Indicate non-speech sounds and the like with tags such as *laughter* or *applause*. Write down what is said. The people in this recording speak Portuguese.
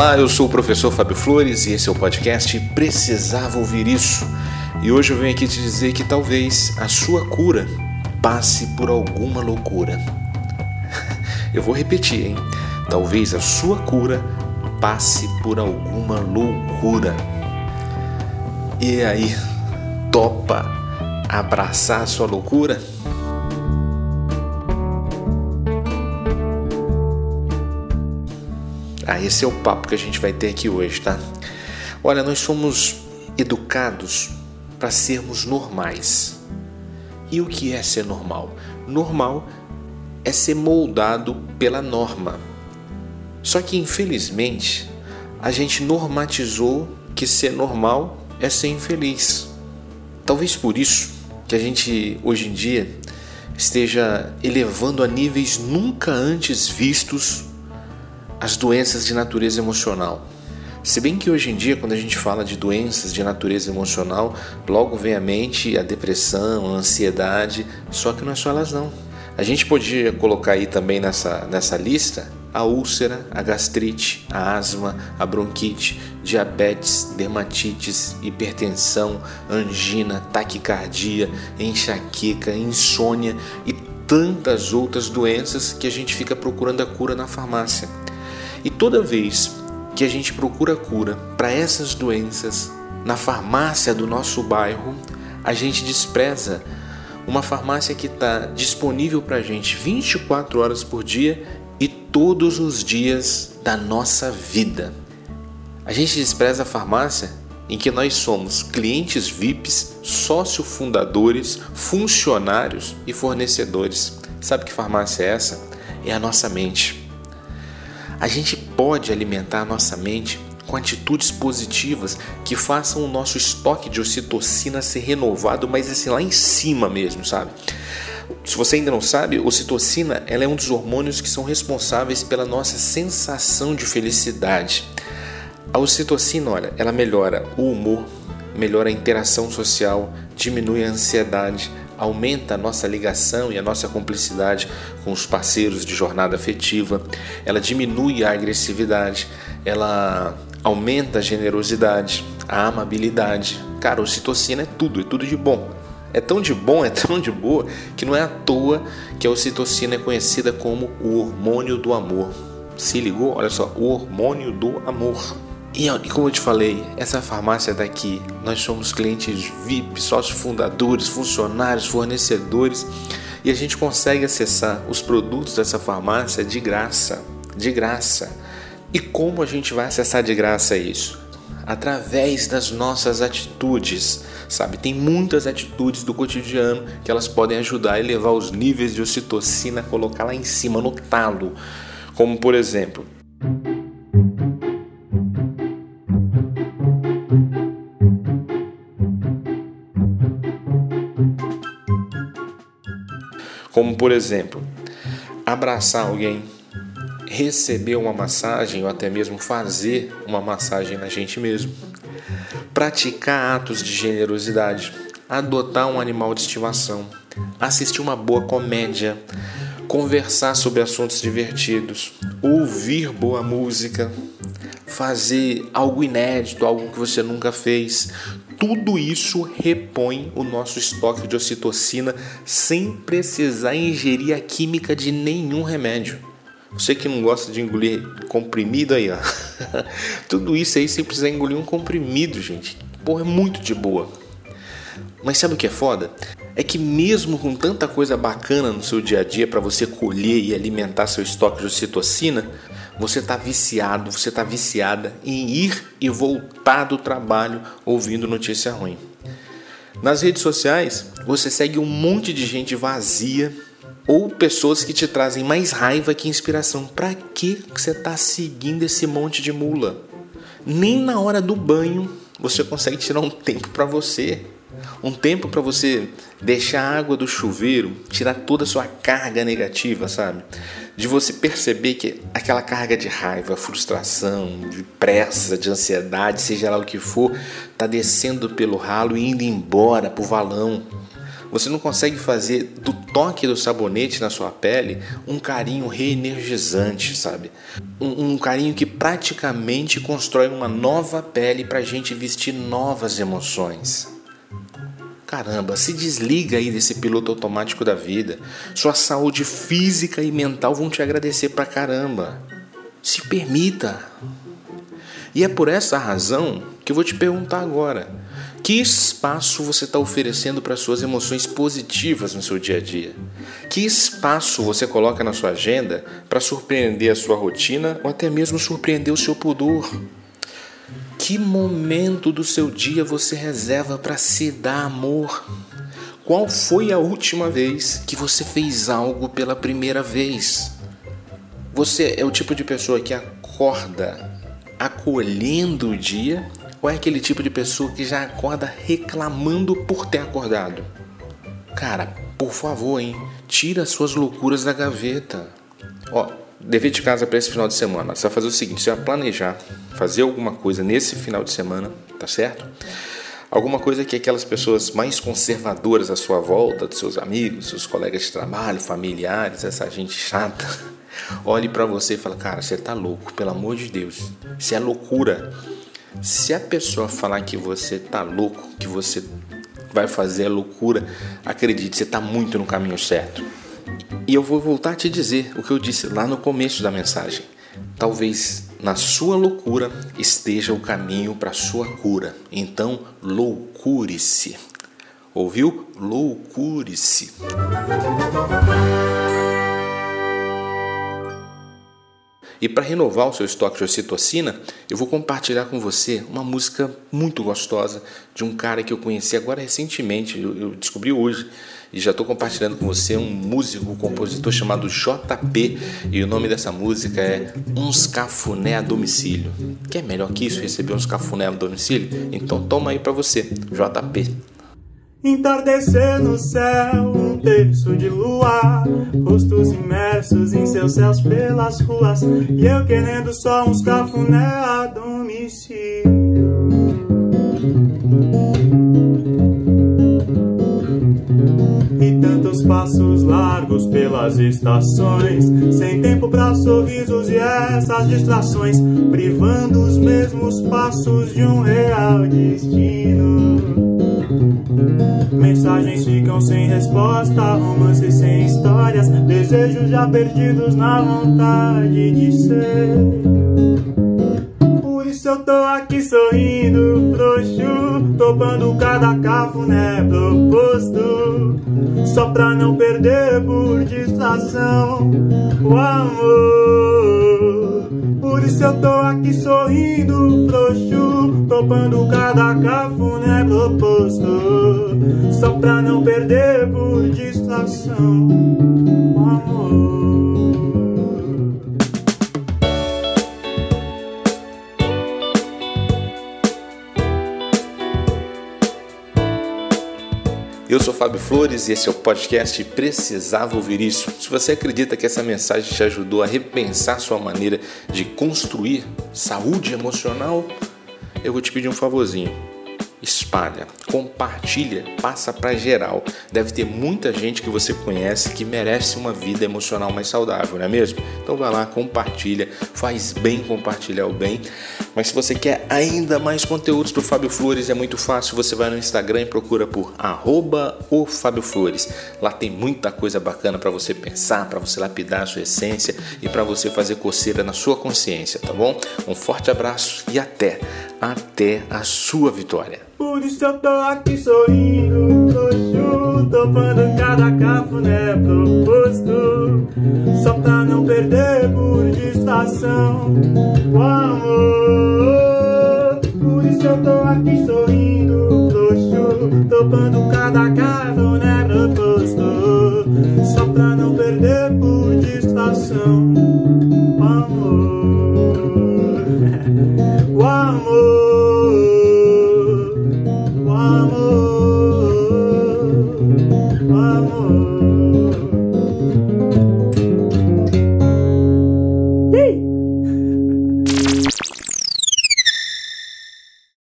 Olá, eu sou o professor Fábio Flores e esse é o podcast Precisava Ouvir Isso. E hoje eu venho aqui te dizer que talvez a sua cura passe por alguma loucura. *laughs* Eu vou repetir, hein? Talvez a sua cura passe por alguma loucura. E aí, topa abraçar a sua loucura? Ah, esse é o papo que a gente vai ter aqui hoje, tá? Olha, nós somos educados para sermos normais. E o que é ser normal? Normal é ser moldado pela norma. Só que infelizmente a gente normatizou que ser normal é ser infeliz. Talvez por isso que a gente hoje em dia esteja elevando a níveis nunca antes vistos as doenças de natureza emocional. Se bem que hoje em dia, quando a gente fala de doenças de natureza emocional, logo vem à mente a depressão, a ansiedade, só que não é só elas não. A gente podia colocar aí também nessa, nessa lista a úlcera, a gastrite, a asma, a bronquite, diabetes, dermatites, hipertensão, angina, taquicardia, enxaqueca, insônia e tantas outras doenças que a gente fica procurando a cura na farmácia. E toda vez que a gente procura cura para essas doenças na farmácia do nosso bairro, a gente despreza uma farmácia que está disponível para a gente 24 horas por dia e todos os dias da nossa vida. A gente despreza a farmácia em que nós somos clientes VIPs, sócio fundadores, funcionários e fornecedores. Sabe que farmácia é essa? É a nossa mente. A gente pode alimentar a nossa mente com atitudes positivas que façam o nosso estoque de ocitocina ser renovado, mas assim lá em cima mesmo, sabe? Se você ainda não sabe, ocitocina ela é um dos hormônios que são responsáveis pela nossa sensação de felicidade. A ocitocina, olha, ela melhora o humor, melhora a interação social, diminui a ansiedade, aumenta a nossa ligação e a nossa cumplicidade com os parceiros de jornada afetiva, ela diminui a agressividade, ela aumenta a generosidade, a amabilidade. Cara, ocitocina é tudo, é tudo de bom. É tão de bom, é tão de boa, que não é à toa que a ocitocina é conhecida como o hormônio do amor. Se ligou? Olha só, o hormônio do amor. E, como eu te falei, essa farmácia daqui, nós somos clientes VIP, sócios fundadores, funcionários, fornecedores e a gente consegue acessar os produtos dessa farmácia de graça, de graça. E como a gente vai acessar de graça isso? Através das nossas atitudes, sabe? Tem muitas atitudes do cotidiano que elas podem ajudar a elevar os níveis de ocitocina, colocar lá em cima, no talo. Como por exemplo, como por exemplo, abraçar alguém, receber uma massagem ou até mesmo fazer uma massagem na gente mesmo, praticar atos de generosidade, adotar um animal de estimação, assistir uma boa comédia, conversar sobre assuntos divertidos, ouvir boa música, fazer algo inédito, algo que você nunca fez. Tudo isso repõe o nosso estoque de ocitocina sem precisar ingerir a química de nenhum remédio. Você que não gosta de engolir comprimido aí, ó. *laughs* Tudo isso aí sem precisar engolir um comprimido, gente. Porra, é muito de boa. Mas sabe o que é foda? É que mesmo com tanta coisa bacana no seu dia a dia para você colher e alimentar seu estoque de ocitocina, você está viciado, você está viciada em ir e voltar do trabalho ouvindo notícia ruim. Nas redes sociais, você segue um monte de gente vazia ou pessoas que te trazem mais raiva que inspiração. Para que você está seguindo esse monte de mula? Nem na hora do banho você consegue tirar um tempo para você. Um tempo para você deixar a água do chuveiro, tirar toda a sua carga negativa, sabe? De você perceber que aquela carga de raiva, frustração, de pressa, de ansiedade, seja lá o que for, tá descendo pelo ralo e indo embora pro valão. Você não consegue fazer do toque do sabonete na sua pele um carinho reenergizante, sabe? Um, um carinho que praticamente constrói uma nova pele para a gente vestir novas emoções. Caramba, se desliga aí desse piloto automático da vida. Sua saúde física e mental vão te agradecer pra caramba. Se permita. E é por essa razão que eu vou te perguntar agora: que espaço você está oferecendo para suas emoções positivas no seu dia a dia? Que espaço você coloca na sua agenda para surpreender a sua rotina ou até mesmo surpreender o seu pudor? Que momento do seu dia você reserva para se dar amor? Qual foi a última vez que você fez algo pela primeira vez? Você é o tipo de pessoa que acorda acolhendo o dia ou é aquele tipo de pessoa que já acorda reclamando por ter acordado? Cara, por favor, hein? Tira suas loucuras da gaveta. Ó, dever de casa para esse final de semana. Você vai fazer o seguinte: você vai planejar fazer alguma coisa nesse final de semana, tá certo? Alguma coisa que aquelas pessoas mais conservadoras à sua volta, dos seus amigos, seus colegas de trabalho, familiares, essa gente chata, *laughs* olhe para você e fala: Cara, você tá louco, pelo amor de Deus. Isso é loucura. Se a pessoa falar que você tá louco, que você vai fazer a loucura, acredite, você tá muito no caminho certo. E eu vou voltar a te dizer o que eu disse lá no começo da mensagem. Talvez na sua loucura esteja o caminho para sua cura. Então, loucure-se. Ouviu? Loucure-se. E para renovar o seu estoque de ocitocina, eu vou compartilhar com você uma música muito gostosa de um cara que eu conheci agora recentemente, eu descobri hoje e já estou compartilhando com você um músico, um compositor chamado JP e o nome dessa música é Uns Cafuné a Domicílio. Quer melhor que isso, receber uns cafuné a domicílio? Então toma aí para você, JP. Entardecer no céu, um terço de lua, rostos imersos em seus céus pelas ruas, e eu querendo só uns cafuné a domicílio. E tantos passos largos pelas estações, sem tempo para sorrisos e essas distrações, privando os mesmos passos de um real destino. Mensagens ficam sem resposta, romances sem histórias, desejos já perdidos na vontade de ser. Por isso eu tô aqui sorrindo, frouxo, topando cada cafuné proposto, só pra não perder por distração o amor. Por isso eu tô aqui sorrindo, frouxo, topando cada cafuné proposto, só pra não perder por distração o amor. Eu sou Fábio Flores e esse é o podcast Precisava Ouvir Isso. Se você acredita que essa mensagem te ajudou a repensar sua maneira de construir saúde emocional, eu vou te pedir um favorzinho espalha, compartilha, passa para geral. Deve ter muita gente que você conhece que merece uma vida emocional mais saudável, não é mesmo? Então vai lá, compartilha, faz bem compartilhar o bem. Mas se você quer ainda mais conteúdos do Fábio Flores, é muito fácil, você vai no Instagram e procura por arroba o Fábio Flores. Lá tem muita coisa bacana para você pensar, para você lapidar a sua essência e para você fazer coceira na sua consciência, tá bom? Um forte abraço e até, até a sua vitória. Por isso eu tô aqui sorrindo, frouxo, topando cada cafuné proposto, só pra não perder por distração o amor. Por isso eu tô aqui sorrindo, frouxo, topando cada cafuné proposto, só pra não perder por distração o amor.